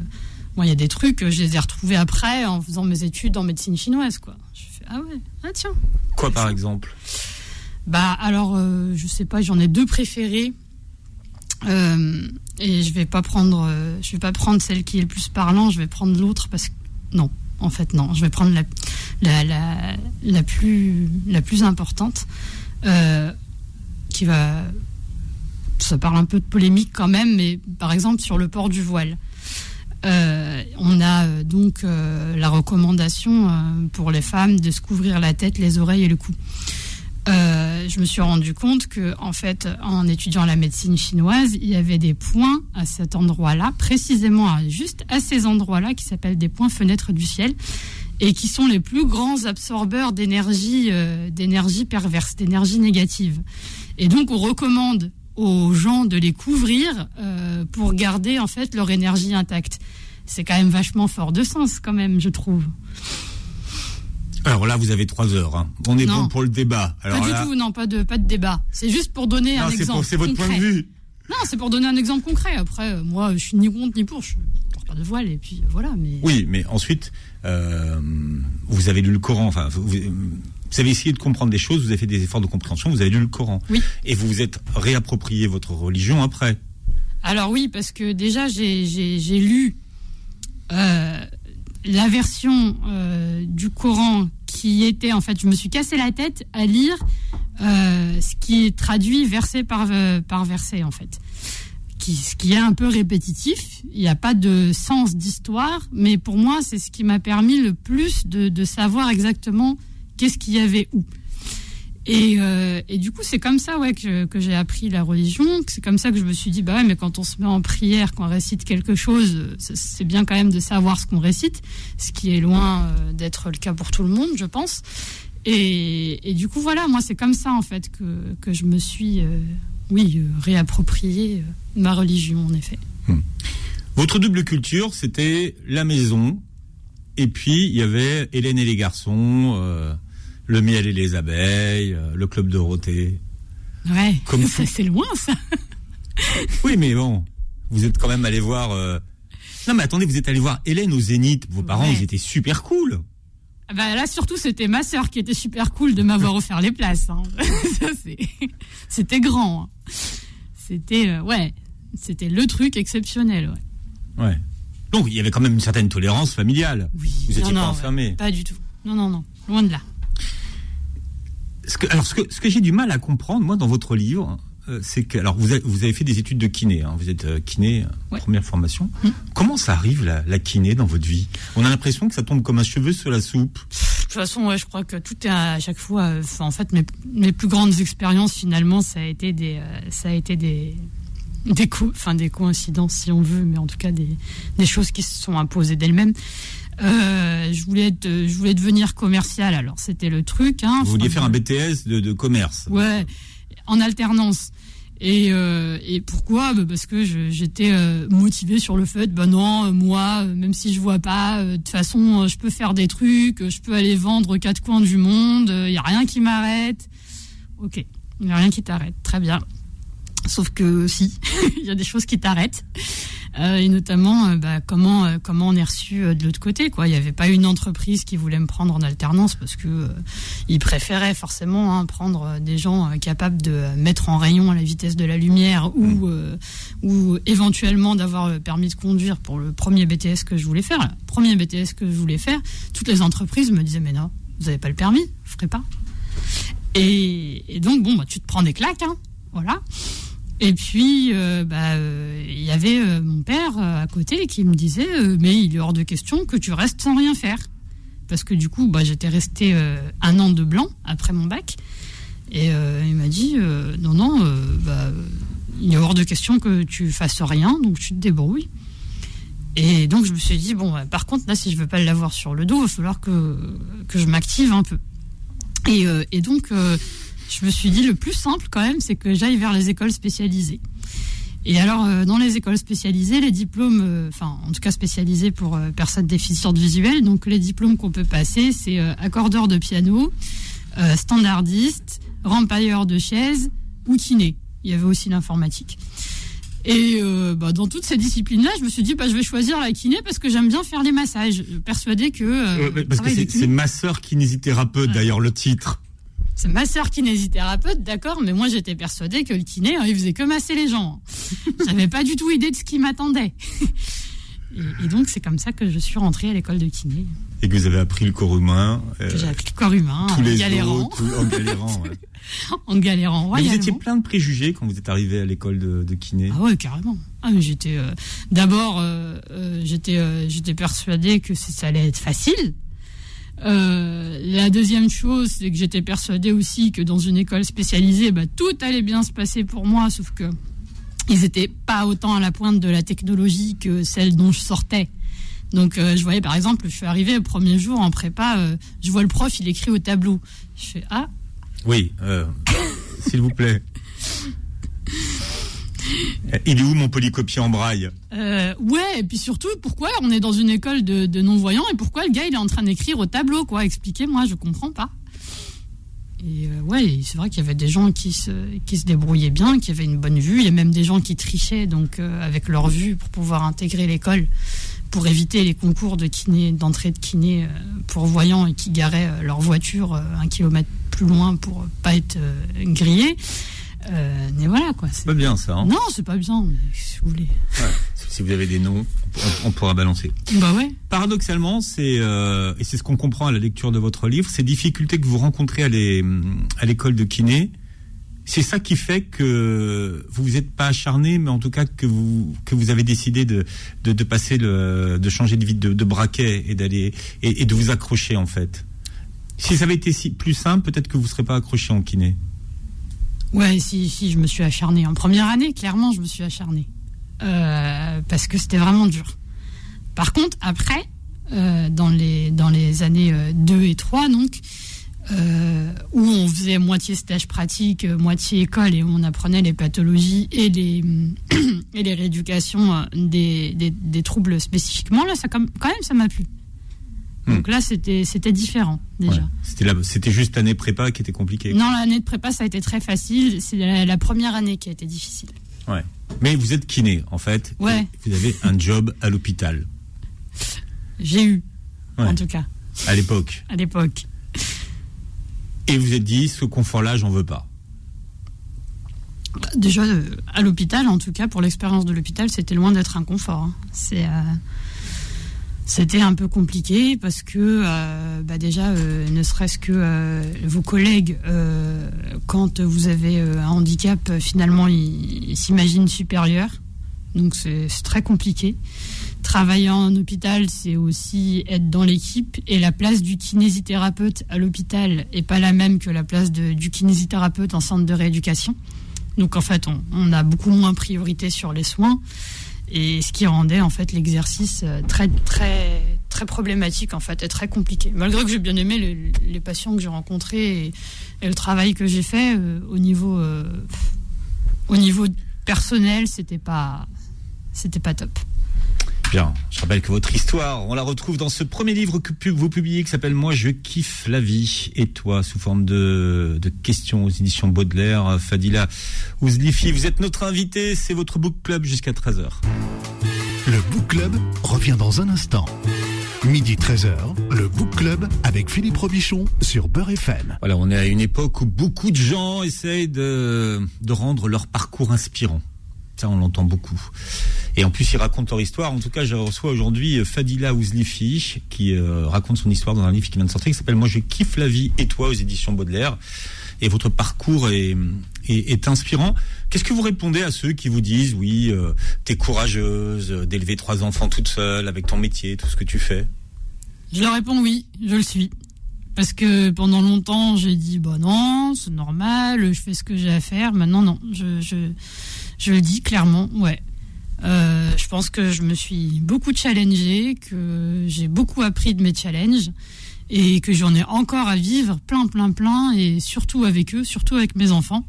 moi, il y a des trucs, je les ai retrouvés après en faisant mes études en médecine chinoise, quoi. Je fais ah ouais, ah tiens. Quoi par exemple? Bah alors, euh, je sais pas. J'en ai deux préférés. Euh, et je vais pas prendre, euh, je vais pas prendre celle qui est le plus parlant. Je vais prendre l'autre parce que non, en fait non. Je vais prendre la, la, la, plus, la plus importante, euh, qui va, ça parle un peu de polémique quand même, mais par exemple sur le port du voile. on a donc la recommandation pour les femmes de se couvrir la tête, les oreilles et le cou. Euh, je me suis rendu compte que, en fait, en étudiant la médecine chinoise, il y avait des points à cet endroit-là, précisément juste à ces endroits-là, qui s'appellent des points fenêtres du ciel, et qui sont les plus grands absorbeurs d'énergie, euh, d'énergie perverse, d'énergie négative. Et donc, on recommande aux gens de les couvrir euh, pour garder en fait leur énergie intacte. C'est quand même vachement fort de sens, quand même, je trouve. Alors là, vous avez trois heures. Hein. On est bon pour le débat. pas du tout, non, pas de, pas de débat. C'est juste pour donner un exemple. C'est votre point de vue. Non, c'est pour donner un exemple concret. Après, euh, moi, je suis ni contre ni pour. Je porte pas de voile et puis euh, voilà. Mais oui, mais ensuite, euh, vous avez lu le Coran. Enfin, vous, avez essayé de comprendre des choses. Vous avez fait des efforts de compréhension. Vous avez lu le Coran. Oui. Et vous vous êtes réapproprié votre religion après. Alors oui, parce que déjà j'ai lu la version euh, du Coran qui était en fait, je me suis cassé la tête à lire euh, ce qui est traduit verset par, euh, par verset en fait. Qui, ce qui est un peu répétitif, il n'y a pas de sens d'histoire, mais pour moi c'est ce qui m'a permis le plus de, de savoir exactement qu'est-ce qu'il y avait où. Et, euh, et, du coup, c'est comme ça ouais, que, que j'ai appris la religion. C'est comme ça que je me suis dit, bah ouais, mais quand on se met en prière, qu'on récite quelque chose, c'est bien quand même de savoir ce qu'on récite, ce qui est loin euh, d'être le cas pour tout le monde, je pense. Et, et du coup, voilà, moi, c'est comme ça, en fait, que, que je me suis, euh, oui, réapproprié ma religion, en effet. Hmm. Votre double culture, c'était la maison, et puis il y avait Hélène et les garçons le miel et les abeilles, euh, le club Dorothée. Ouais, Comme c'est loin ça. oui, mais bon, vous êtes quand même allé voir. Euh, non, mais attendez, vous êtes allé voir Hélène au Zénith. Vos parents, ils étaient super cool. Ah bah là, surtout, c'était ma sœur qui était super cool de m'avoir offert les places. Hein. c'était grand. Hein. C'était, euh, ouais, c'était le truc exceptionnel. Ouais. ouais. Donc, il y avait quand même une certaine tolérance familiale. Oui. Vous n'étiez pas enfermé. Pas du tout. Non, non, non. Loin de là. Ce que, alors, ce que, ce que j'ai du mal à comprendre, moi, dans votre livre, euh, c'est que, alors, vous avez, vous avez fait des études de kiné, hein, vous êtes euh, kiné, Ouais. première formation. Mm. Comment ça arrive, la, la kiné, dans votre vie? On a l'impression que ça tombe comme un cheveu sur la soupe. De toute façon, ouais, je crois que tout est à chaque fois. euh, en fait, mes, mes plus grandes expériences, finalement, ça a été des, euh, ça a été des, des, co- des coïncidences, si on veut, mais en tout cas des, des choses qui se sont imposées d'elles-mêmes. Euh, je voulais être, je voulais devenir commercial. Alors, c'était le truc. Hein, Vous vouliez faire un BTS de, de commerce. Ouais, en alternance. Et, euh, et pourquoi? Bah, Parce que j'étais euh, motivée sur le fait, ben non, moi, même si je vois pas, euh, de toute façon, je peux faire des trucs, je peux aller vendre aux quatre coins du monde, il y a rien qui m'arrête. Ok, il y a rien qui t'arrête, très bien. Sauf que si, il y a des choses qui t'arrêtent. Euh, et notamment, euh, bah, comment euh, comment on est reçu euh, de l'autre côté, quoi. Il n'y avait pas une entreprise qui voulait me prendre en alternance parce que euh, ils préféraient forcément hein, prendre des gens capables de mettre en rayon à la vitesse de la lumière ou euh, ou éventuellement d'avoir le permis de conduire pour le premier BTS que je voulais faire. Le premier BTS que je voulais faire, toutes les entreprises me disaient mais non, vous n'avez pas le permis, je ferai pas. Et, et donc bon, bah, tu te prends des claques, hein, voilà. Et puis, euh, bah, euh, il y avait euh, mon père à côté qui me disait, mais il est hors de question que tu restes sans rien faire. Parce que du coup, bah, j'étais restée un an de blanc après mon bac. Et il m'a dit, non, non, bah, il est hors de question que tu fasses rien, donc tu te débrouilles. Et donc, je me suis dit, bon, par contre, là, si je veux pas l'avoir sur le dos, il va falloir que, je m'active un peu. Et, donc, je me suis dit, le plus simple quand même, c'est que j'aille vers les écoles spécialisées. Et alors, euh, dans les écoles spécialisées, les diplômes, euh, enfin, en tout cas spécialisés pour euh, personnes déficientes visuelles, donc les diplômes qu'on peut passer, c'est accordeur de piano, standardiste, rempailleur de chaises ou kiné. Il y avait aussi l'informatique. Et bah, dans toutes ces disciplines-là, je me suis dit, bah, je vais choisir la kiné parce que j'aime bien faire les massages. Persuadée que. parce que c'est de kiné- c'est ma sœur kinésithérapeute, Ouais. d'ailleurs, le titre. C'est ma sœur kinésithérapeute, d'accord, mais moi j'étais persuadée que le kiné, hein, il faisait que masser les gens. J'avais pas du tout idée de ce qui m'attendait. Et, et donc c'est comme ça que je suis rentrée à l'école de kiné, Et que vous avez appris le corps humain. euh, que j'ai appris le corps humain tous en les galérant, os, tout- en galérant. ouais. en galérant Mais vous étiez plein de préjugés quand vous êtes arrivé à l'école de, de kiné. Ah ouais, carrément. Ah, mais j'étais euh, d'abord, euh, euh, j'étais, euh, j'étais persuadée que ça allait être facile. Euh, la deuxième chose, c'est que j'étais persuadée aussi que dans une école spécialisée, bah, tout allait bien se passer pour moi, sauf que ils étaient pas autant à la pointe de la technologie que celle dont je sortais. Donc, euh, je voyais par exemple, je suis arrivée le premier jour en prépa, euh, je vois le prof, il écrit au tableau. Je fais ah, Oui, s'il vous plaît. Il est où mon polycopier en braille Euh, ouais, et puis surtout, pourquoi on est dans une école de, non-voyants et pourquoi le gars il est en train d'écrire au tableau, quoi Expliquez-moi, je comprends pas. Et euh, ouais, c'est vrai qu'il y avait des gens qui se, qui se débrouillaient bien, qui avaient une bonne vue. Il y a même des gens qui trichaient donc euh, avec leur vue pour pouvoir intégrer l'école, pour éviter les concours de kiné, d'entrée de kiné euh, pour voyants et qui garaient euh, leur voiture un kilomètre plus loin pour pas être grillés. Euh, mais voilà quoi. c'est- pas bien ça. Hein Non, c'est pas bien. Mais si vous voulez. Ouais. Si vous avez des noms, on, on pourra balancer. Bah ouais. Paradoxalement, c'est euh, et c'est ce qu'on comprend à la lecture de votre livre, ces difficultés que vous rencontrez à les- à l'école de kiné, c'est ça qui fait que vous vous êtes pas acharné, mais en tout cas que vous que vous avez décidé de de, de passer le de changer de vie de, de braquet et d'aller et, et de vous accrocher en fait. Si ça avait été si, plus simple, peut-être que vous ne serez pas accroché en kiné. Ouais, si, si, je me suis acharnée. En première année, clairement, je me suis acharnée. Euh, parce que c'était vraiment dur. Par contre, après, euh, dans, les, dans les années euh, 2 et 3, donc, euh, où on faisait moitié stage pratique, euh, moitié école, et où on apprenait les pathologies et les, et les rééducations euh, des, des, des troubles spécifiquement, là, ça, quand même, ça m'a plu. Donc là, c'était différent, déjà. Ouais. C'était juste l'année prépa qui était compliquée. Non, l'année de prépa, ça a été très facile. C'est la, la première année qui a été difficile. Ouais. Mais vous êtes kiné en fait. Ouais. Vous avez un job à l'hôpital J'ai eu, Ouais. en tout cas, à l'époque. à l'époque. Et vous êtes dit, ce confort-là, j'en veux pas. Bah, Déjà, euh, à l'hôpital, en tout cas, pour l'expérience de l'hôpital, c'était loin d'être un confort. hein. C'est. euh, C'était un peu compliqué parce que euh, bah déjà, euh, ne serait-ce que euh, vos collègues, quand vous avez un handicap, finalement, ils s'imaginent supérieurs. Donc c'est très compliqué. Travailler en hôpital, c'est aussi être dans l'équipe et la place du kinésithérapeute à l'hôpital est pas la même que la place du kinésithérapeute en centre de rééducation. Donc en fait, on, on a beaucoup moins priorité sur les soins et ce qui rendait en fait l'exercice euh, très très très problématique en fait et très compliqué. Malgré que j'ai bien aimé les, patients que j'ai rencontrés et, le travail que j'ai fait euh, au niveau euh, au niveau personnel, c'était pas c'était pas top. Bien, je rappelle que votre histoire, on la retrouve dans ce premier livre que vous publiez qui s'appelle Moi je kiffe la vie et toi sous forme de, de questions aux éditions Baudelaire. Fadila Ouzlifi, vous êtes notre invité, c'est votre book club jusqu'à 13h. Le book club revient dans un instant. Midi 13h, le Book Club avec Philippe Robichon sur Beurre FM. Voilà, on est à une époque où beaucoup de gens essayent de, de rendre leur parcours inspirant. Ça, on l'entend beaucoup. Et en plus, ils racontent leur histoire. En tout cas, je reçois aujourd'hui euh, Fadila Ouzlifi, qui euh, raconte son histoire dans un livre qui vient de sortir, qui s'appelle Moi, je kiffe la vie et toi aux éditions Baudelaire. Et votre parcours est, inspirant. Qu'est-ce que vous répondez à ceux qui vous disent, oui, euh, t'es courageuse d'élever trois enfants toute seule avec ton métier, tout ce que tu fais? Je leur réponds oui, je le suis. Parce que pendant longtemps, j'ai dit, bah non, c'est normal, je fais ce que j'ai à faire. Maintenant, non, je, je le dis clairement, ouais. Euh, je pense que je me suis beaucoup challengée, que j'ai beaucoup appris de mes challenges et que j'en ai encore à vivre plein, plein, plein et surtout avec eux, surtout avec mes enfants.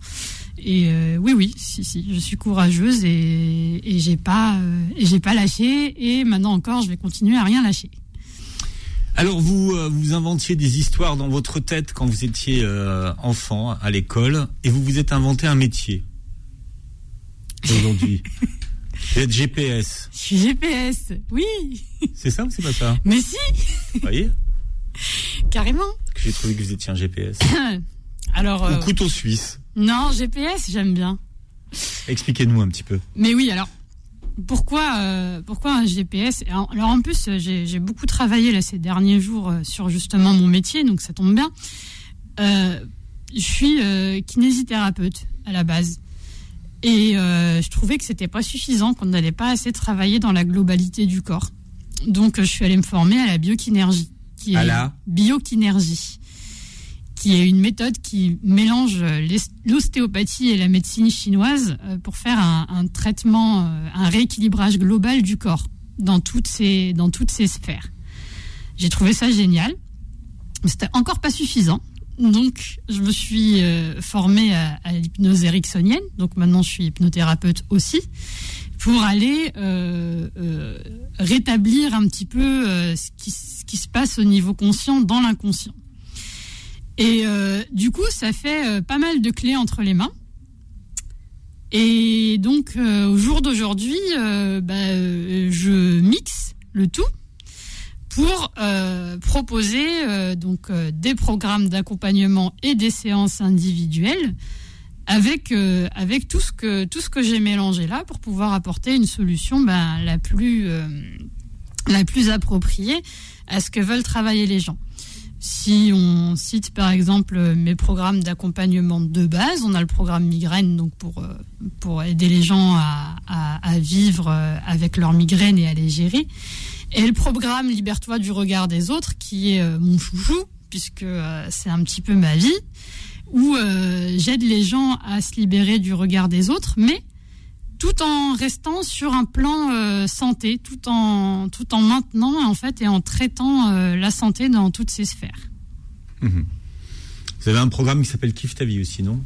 Et euh, oui, oui, si, si, je suis courageuse et, et j'ai pas, euh, j'ai pas lâché et maintenant encore, je vais continuer à rien lâcher. Alors vous vous inventiez des histoires dans votre tête quand vous étiez enfant à l'école et vous vous êtes inventé un métier aujourd'hui. Vous êtes GPS. Je suis GPS, oui. C'est ça ou c'est pas ça? Mais si Vous voyez? Carrément. J'ai trouvé que vous étiez un GPS. alors. Ou euh, couteau suisse. Non, GPS, j'aime bien. Expliquez-nous un petit peu. Mais oui, alors. Pourquoi, euh, pourquoi un GPS Alors en plus, j'ai beaucoup travaillé là ces derniers jours euh, sur justement mon métier, donc ça tombe bien. je suis kinésithérapeute à la base. Et euh, je trouvais que c'était pas suffisant, qu'on n'allait pas assez travailler dans la globalité du corps. Donc je suis allée me former à la biokinergie, qui est la biokinergie, qui est une méthode qui mélange l'ostéopathie et la médecine chinoise euh, pour faire un, traitement, euh, un rééquilibrage global du corps dans toutes ces dans toutes ces sphères. J'ai trouvé ça génial. C'était encore pas suffisant. Donc, je me suis euh, formée à, l'hypnose ericksonienne. Donc, maintenant, je suis hypnothérapeute aussi pour aller euh, euh, rétablir un petit peu ce qui, se passe au niveau conscient dans l'inconscient. Et du coup, ça fait pas mal de clés entre les mains. Et donc, au jour d'aujourd'hui, bah, je mixe le tout pour euh, proposer euh, donc euh, des programmes d'accompagnement et des séances individuelles avec avec tout ce que tout ce que j'ai mélangé là pour pouvoir apporter une solution ben, la plus la plus appropriée à ce que veulent travailler les gens. Si on cite par exemple mes programmes d'accompagnement de base, on a le programme migraine donc pour pour aider les gens à, à, à vivre avec leur migraine et à les gérer. Et le programme Libère-toi du regard des autres, qui est euh, mon chouchou, puisque euh, c'est un petit peu ma vie, où euh, j'aide les gens à se libérer du regard des autres, mais tout en restant sur un plan santé, tout en, tout en maintenant en fait et en traitant la santé dans toutes ses sphères. Mhm. Vous avez un programme qui s'appelle Kiffe ta vie aussi, non?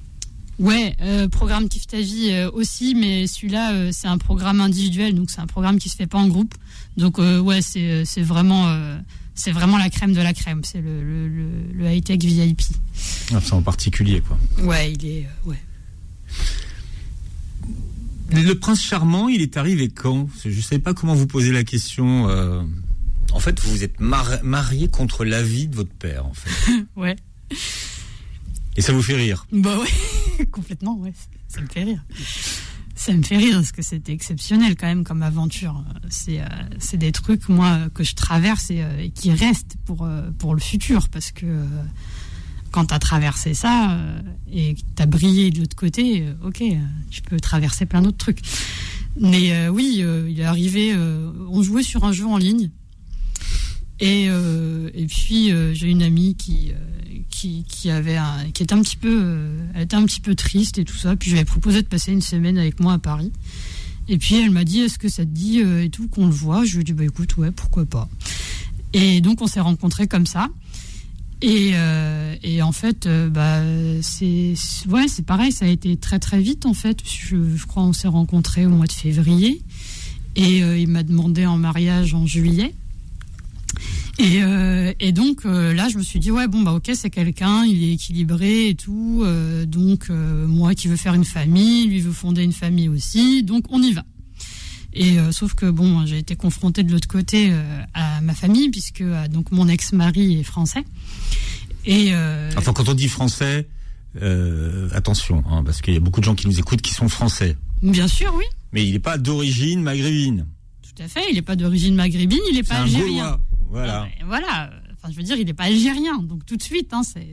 Ouais, programme Kiffe ta vie aussi, mais celui-là c'est un programme individuel, donc c'est un programme qui se fait pas en groupe. Donc euh, ouais, c'est vraiment euh, c'est vraiment la crème de la crème. C'est le, le, high tech VIP. Ah, c'est en particulier quoi. Ouais, il est euh, ouais. Le prince charmant, il est arrivé quand? Je ne sais pas comment vous poser la question. en fait, vous vous êtes marié contre l'avis de votre père, en fait. ouais. Et ça vous fait rire? Bah ouais, complètement, ouais. Ça me fait rire. Ça me fait rire parce que c'était exceptionnel quand même comme aventure. C'est c'est des trucs moi que je traverse et, qui restent pour pour le futur parce que quand tu as traversé ça et que tu as brillé de l'autre côté, ok, tu peux traverser plein d'autres trucs. Mais oui, il est arrivé, on jouait sur un jeu en ligne et, euh, et puis euh, j'ai une amie qui, euh, qui, avait qui était un petit peu elle était un petit peu triste et tout ça. Puis ai proposé de passer une semaine avec moi à Paris. Et puis elle m'a dit est-ce que ça te dit et tout qu'on le voit? Je lui ai dit bah écoute ouais pourquoi pas. Et donc on s'est rencontrés comme ça. Et, et en fait, bah, c'est ouais, c'est pareil, ça a été très très vite en fait. Je, je crois on s'est rencontrés au mois de février et il m'a demandé en mariage en juillet. Et, euh, et, donc euh, là, je me suis dit ouais bon bah ok c'est quelqu'un, il est équilibré et tout, euh, donc moi qui veux faire une famille, lui veut fonder une famille aussi, donc on y va. Et sauf que bon, j'ai été confrontée de l'autre côté à ma famille puisque donc mon ex-mari est français. Et enfin quand on dit français, attention hein, parce qu'il y a beaucoup de gens qui nous écoutent qui sont français. Bien sûr oui. Mais il n'est pas d'origine maghrébine. Tout à fait, il n'est pas d'origine maghrébine, il n'est pas algérien. Voilà. Ah, voilà. Enfin, je veux dire, il n'est pas algérien, donc tout de suite, hein, c'est.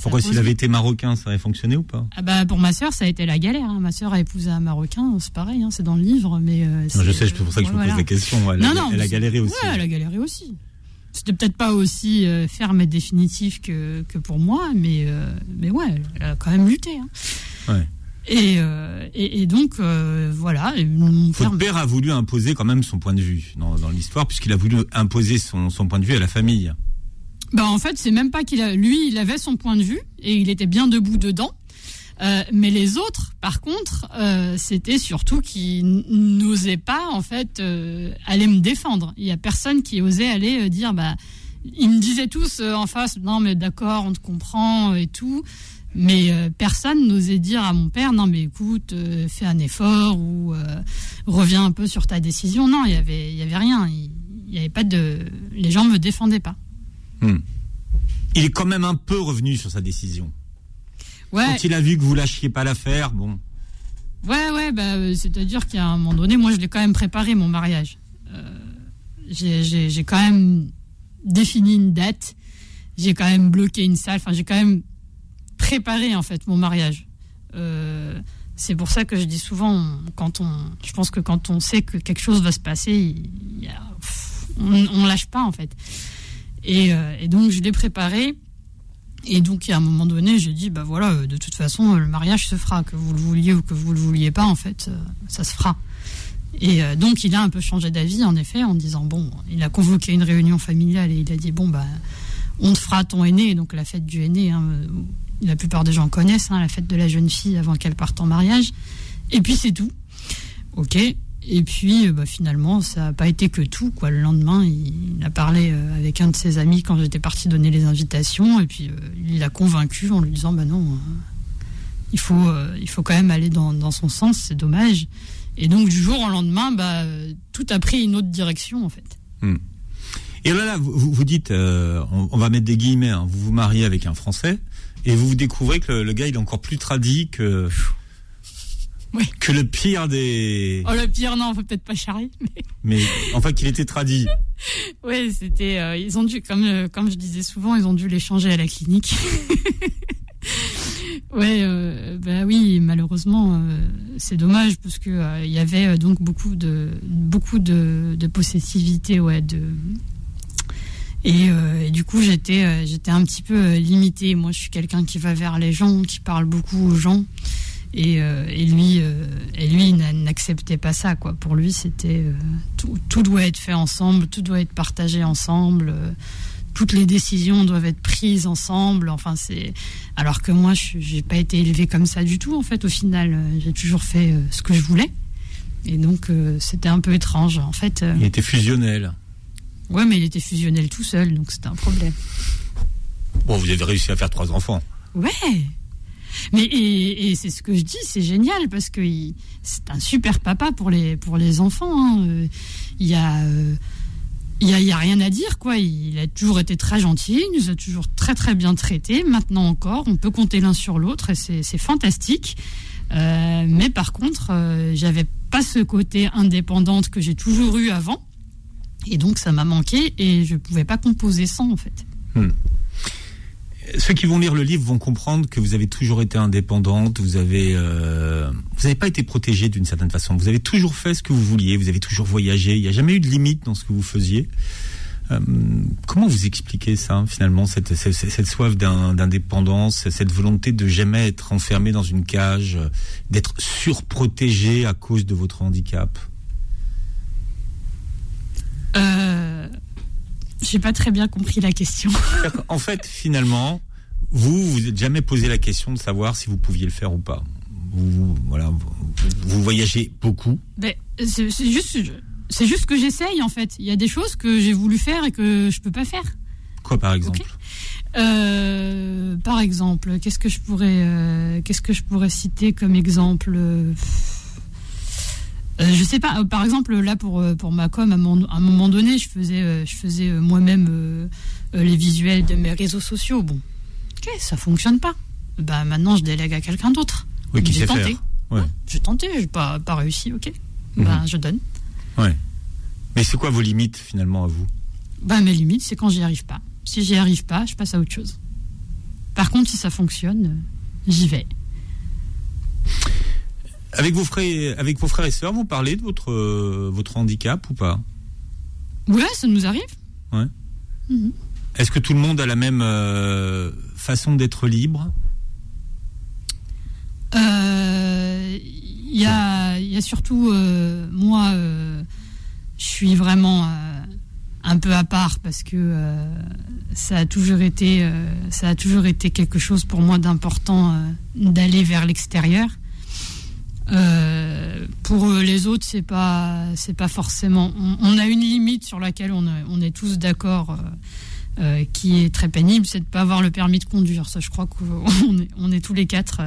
Pourquoi s'il avait été marocain, ça aurait fonctionné ou pas? Ah bah, Pour ma sœur, ça a été la galère. Hein. Ma sœur a épousé un marocain, c'est pareil, hein, c'est dans le livre, mais. Euh, je sais, c'est pour ça que je vous pose la question. Elle, non, non, elle a galéré aussi. Ouais, elle a galéré aussi. C'était peut-être pas aussi euh, ferme et définitif que, que pour moi, mais, euh, mais ouais, elle a quand même lutté. Hein. Ouais. Euh, et, et, donc euh, voilà. Votre père a voulu imposer quand même son point de vue dans, dans l'histoire, puisqu'il a voulu imposer son, son, point de vue à la famille. Ben en fait, c'est même pas qu'il a, lui, il avait son point de vue et il était bien debout dedans. Euh, mais les autres, par contre, euh, c'était surtout qu'ils n'osaient pas en fait aller me défendre. Il y a personne qui osait aller dire bah ils me disaient tous en face non mais d'accord on te comprend et tout mais euh, personne n'osait dire à mon père non mais écoute, euh, fais un effort ou euh, reviens un peu sur ta décision. Non, il y avait il y avait rien. Il y avait pas de les gens me défendaient pas. Hmm. Il est quand même un peu revenu sur sa décision. Ouais. Quand il a vu que vous lâchiez pas l'affaire, bon. Ouais ouais bah c'est-à-dire qu'à un moment donné, moi je l'ai quand même préparé mon mariage. j'ai quand même défini une date. J'ai quand même bloqué une salle. Enfin j'ai quand même préparer en fait mon mariage. Euh, c'est pour ça que je dis souvent, quand on, je pense que quand on sait que quelque chose va se passer, on, ne lâche pas en fait. Euh, et, donc je l'ai préparé. Et donc, à un moment donné, j'ai dit, bah voilà, euh, de toute façon, le mariage se fera, que vous le vouliez ou que vous le vouliez pas, en fait, ça se fera. Et donc, il a un peu changé d'avis, en effet, en disant, bon, il a convoqué une réunion familiale et il a dit, bon, bah, on te fera ton aîné, donc la fête du aîné, hein, la plupart des gens connaissent, hein, la fête de la jeune fille avant qu'elle parte en mariage. Et puis c'est tout. Ok. Et puis euh, bah, finalement, ça n'a pas été que tout. Quoi. Le lendemain, il, a parlé euh, avec un de ses amis quand j'étais partie donner les invitations. Et puis euh, il l'a convaincu en lui disant Bah non, il, faut, il faut quand même aller dans, son sens, c'est dommage. Et donc du jour au lendemain, bah, tout a pris une autre direction en fait. Hmm. Et là, là vous, dites, on, va mettre des guillemets, hein, vous vous mariez avec un Français. Et vous découvrez que le, gars, il est encore plus tradit que. Que le pire des. Oh, le pire, non, faut peut-être pas charrier. Mais, enfin, qu'il était tradit. oui, c'était. Euh, ils ont dû, comme, euh, comme je disais souvent, ils ont dû l'échanger à la clinique. ouais, euh, bah oui, malheureusement, c'est dommage parce que il y avait donc beaucoup de beaucoup de, de possessivité, ouais, de euh, et, du coup, j'étais euh, un petit peu euh, limitée. Moi, je suis quelqu'un qui va vers les gens, qui parle beaucoup aux gens. Et, lui, et lui n'acceptait pas ça. Quoi. Pour lui, c'était tout, tout, doit être fait ensemble, tout doit être partagé ensemble. toutes les décisions doivent être prises ensemble. Enfin, c'est alors que moi, je n'ai pas été élevée comme ça du tout. En fait, au final, j'ai toujours fait ce que je voulais. Et donc, c'était un peu étrange. En fait, il était fusionnel. Ouais, mais il était fusionnel tout seul, donc c'était un problème. Bon, vous avez réussi à faire trois enfants. Ouais. Mais et, c'est ce que je dis, c'est génial parce que c'est un super papa pour les pour les enfants. Hein. Euh, il y a euh, il y, a, rien à dire quoi. Il a toujours été très gentil, il nous a toujours très très bien traités. Maintenant encore, on peut compter l'un sur l'autre et c'est fantastique. mais par contre, j'avais pas ce côté indépendante que j'ai toujours eu avant. Et donc, ça m'a manqué et je pouvais pas composer sans, en fait. Hmm. Ceux qui vont lire le livre vont comprendre que vous avez toujours été indépendante, vous avez, euh, vous n'avez pas été protégée d'une certaine façon. Vous avez toujours fait ce que vous vouliez, vous avez toujours voyagé. Il n'y a jamais eu de limite dans ce que vous faisiez. Euh, comment vous expliquez ça finalement, cette, cette, soif d'indépendance, cette volonté de jamais être enfermé dans une cage, d'être surprotégé à cause de votre handicap? Euh, J'ai pas très bien compris la question. en fait, finalement, vous vous êtes jamais posé la question de savoir si vous pouviez le faire ou pas. Vous, voilà, vous, voyagez beaucoup. Ben, c'est juste, c'est juste que j'essaye en fait. Il y a des choses que j'ai voulu faire et que je peux pas faire. Quoi par exemple? Euh, Par exemple, qu'est-ce que je pourrais, euh, qu'est-ce que je pourrais citer comme exemple? Euh, Je sais pas. Par exemple, là pour pour ma com, à, un moment donné, je faisais je faisais moi-même les visuels de mes réseaux sociaux. Bon, ok, ça fonctionne pas. Bah maintenant, je délègue à quelqu'un d'autre. Oui, qui sait tenté. Ouais. J'ai tenté, j'ai pas pas réussi. Ok, bah, je donne. Ouais. Mais c'est quoi vos limites finalement à vous? Bah, Mes limites, c'est quand j'y arrive pas. Si j'y arrive pas, je passe à autre chose. Par contre, si ça fonctionne, euh, j'y vais. Avec vos frères, avec vos frères et sœurs, vous parlez de votre, euh, votre handicap ou pas? Ouais, ça nous arrive. Ouais. Mhm. Est-ce que tout le monde a la même euh, façon d'être libre? Il y, a, y, a, surtout moi je suis vraiment euh, un peu à part parce que euh, ça a toujours été euh, ça a toujours été quelque chose pour moi d'important d'aller vers l'extérieur. Pour les autres, c'est pas c'est pas forcément. On, a une limite sur laquelle on, on est tous d'accord. qui est très pénible, c'est de ne pas avoir le permis de conduire. Ça, je crois qu'on est, on est tous les quatre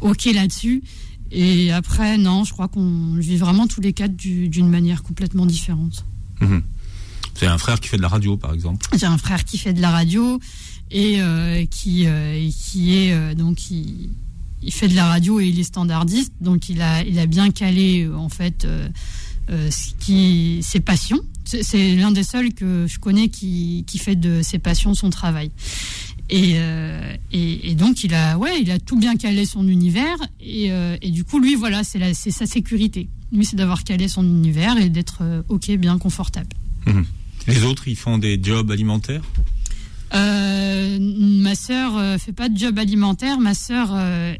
OK là-dessus. Et après, non, je crois qu'on vit vraiment tous les quatre d'une manière complètement différente. Mhm. C'est un frère qui fait de la radio, par exemple. J'ai un frère qui fait de la radio et euh, qui, euh, qui est euh, donc il, il, fait de la radio et il est standardiste, donc il a il a bien calé en fait ce qui ses passions. C'est l'un des seuls que je connais qui, qui fait de ses passions son travail. Euh, et, et, donc il a, ouais, il a tout bien calé son univers et, euh, et du coup lui voilà c'est sa sécurité. Lui c'est d'avoir calé son univers et d'être euh, ok bien confortable. Mhm. Les autres ils font des jobs alimentaires? Ma sœur fait pas de job alimentaire. Ma sœur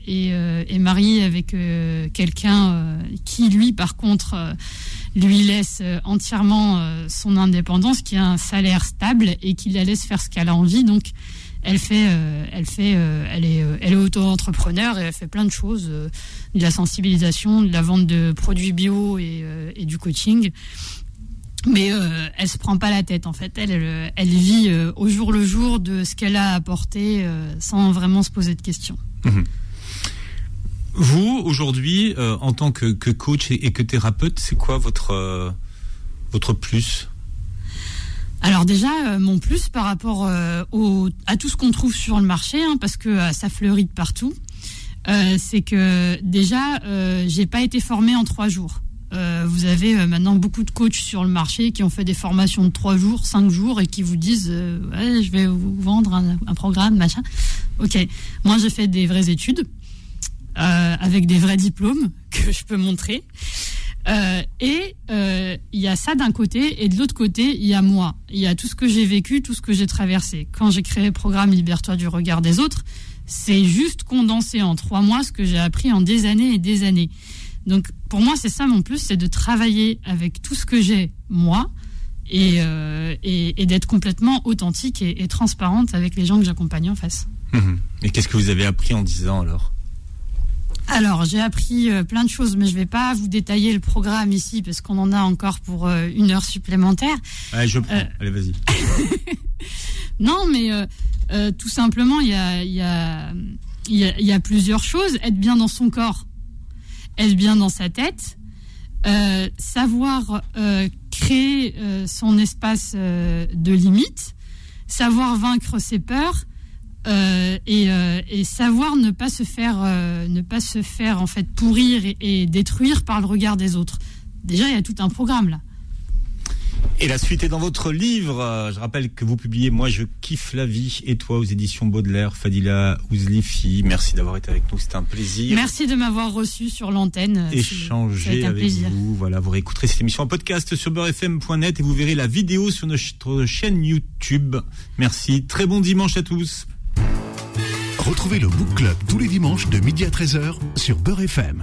est, est, mariée avec quelqu'un qui lui par contre lui laisse entièrement son indépendance, qui a un salaire stable et qui la laisse faire ce qu'elle a envie. Donc elle fait, euh, elle fait, euh, elle est, euh, elle est auto-entrepreneur et elle fait plein de choses, de la sensibilisation, de la vente de produits bio et, et du coaching. Mais elle se prend pas la tête en fait. Elle, elle, vit au jour le jour de ce qu'elle a apporté sans vraiment se poser de questions. Mhm. Vous aujourd'hui, en tant que, que coach et, et, que thérapeute, c'est quoi votre votre plus? Alors déjà, euh, mon plus par rapport euh, à tout ce qu'on trouve sur le marché, hein, parce que euh, ça fleurit de partout, c'est que déjà, j'ai pas été formée en trois jours. Vous avez maintenant beaucoup de coachs sur le marché qui ont fait des formations de trois jours, cinq jours et qui vous disent ouais, je vais vous vendre un, un programme, machin. Ok, moi j'ai fait des vraies études avec des vrais diplômes que je peux montrer. Euh, et euh, il y a ça d'un côté, et de l'autre côté, il y a moi. Il y a tout ce que j'ai vécu, tout ce que j'ai traversé. Quand j'ai créé le programme Libère-toi du regard des autres, c'est juste condensé en trois mois ce que j'ai appris en des années et des années. Donc pour moi, c'est ça mon plus, c'est de travailler avec tout ce que j'ai moi et, euh, et, d'être complètement authentique et, transparente avec les gens que j'accompagne en face. Mmh. Et qu'est-ce que vous avez appris en 10 ans alors? Alors, j'ai appris euh, plein de choses, mais je ne vais pas vous détailler le programme ici parce qu'on en a encore pour euh, une heure supplémentaire. Allez, je prends. Allez, vas-y. non, mais tout simplement, il y a, y, a, y a, plusieurs choses. Être bien dans son corps, être bien dans sa tête, savoir créer son espace de limite, savoir vaincre ses peurs, et, savoir ne pas se faire, ne pas se faire en fait pourrir et détruire par le regard des autres. Déjà, il y a tout un programme là. Et la suite est dans votre livre. Je rappelle que vous publiez Moi je kiffe la vie et toi aux éditions Baudelaire, Fadila Ouzlifi. Merci d'avoir été avec nous, c'était un plaisir. Merci de m'avoir reçu sur l'antenne. Échanger avec vous. Voilà, vous réécouterez cette émission en podcast sur beurrefm.net et vous verrez la vidéo sur notre chaîne YouTube. Merci, très bon dimanche à tous. Retrouvez le Book Club tous les dimanches de midi à 13h sur Beurre FM.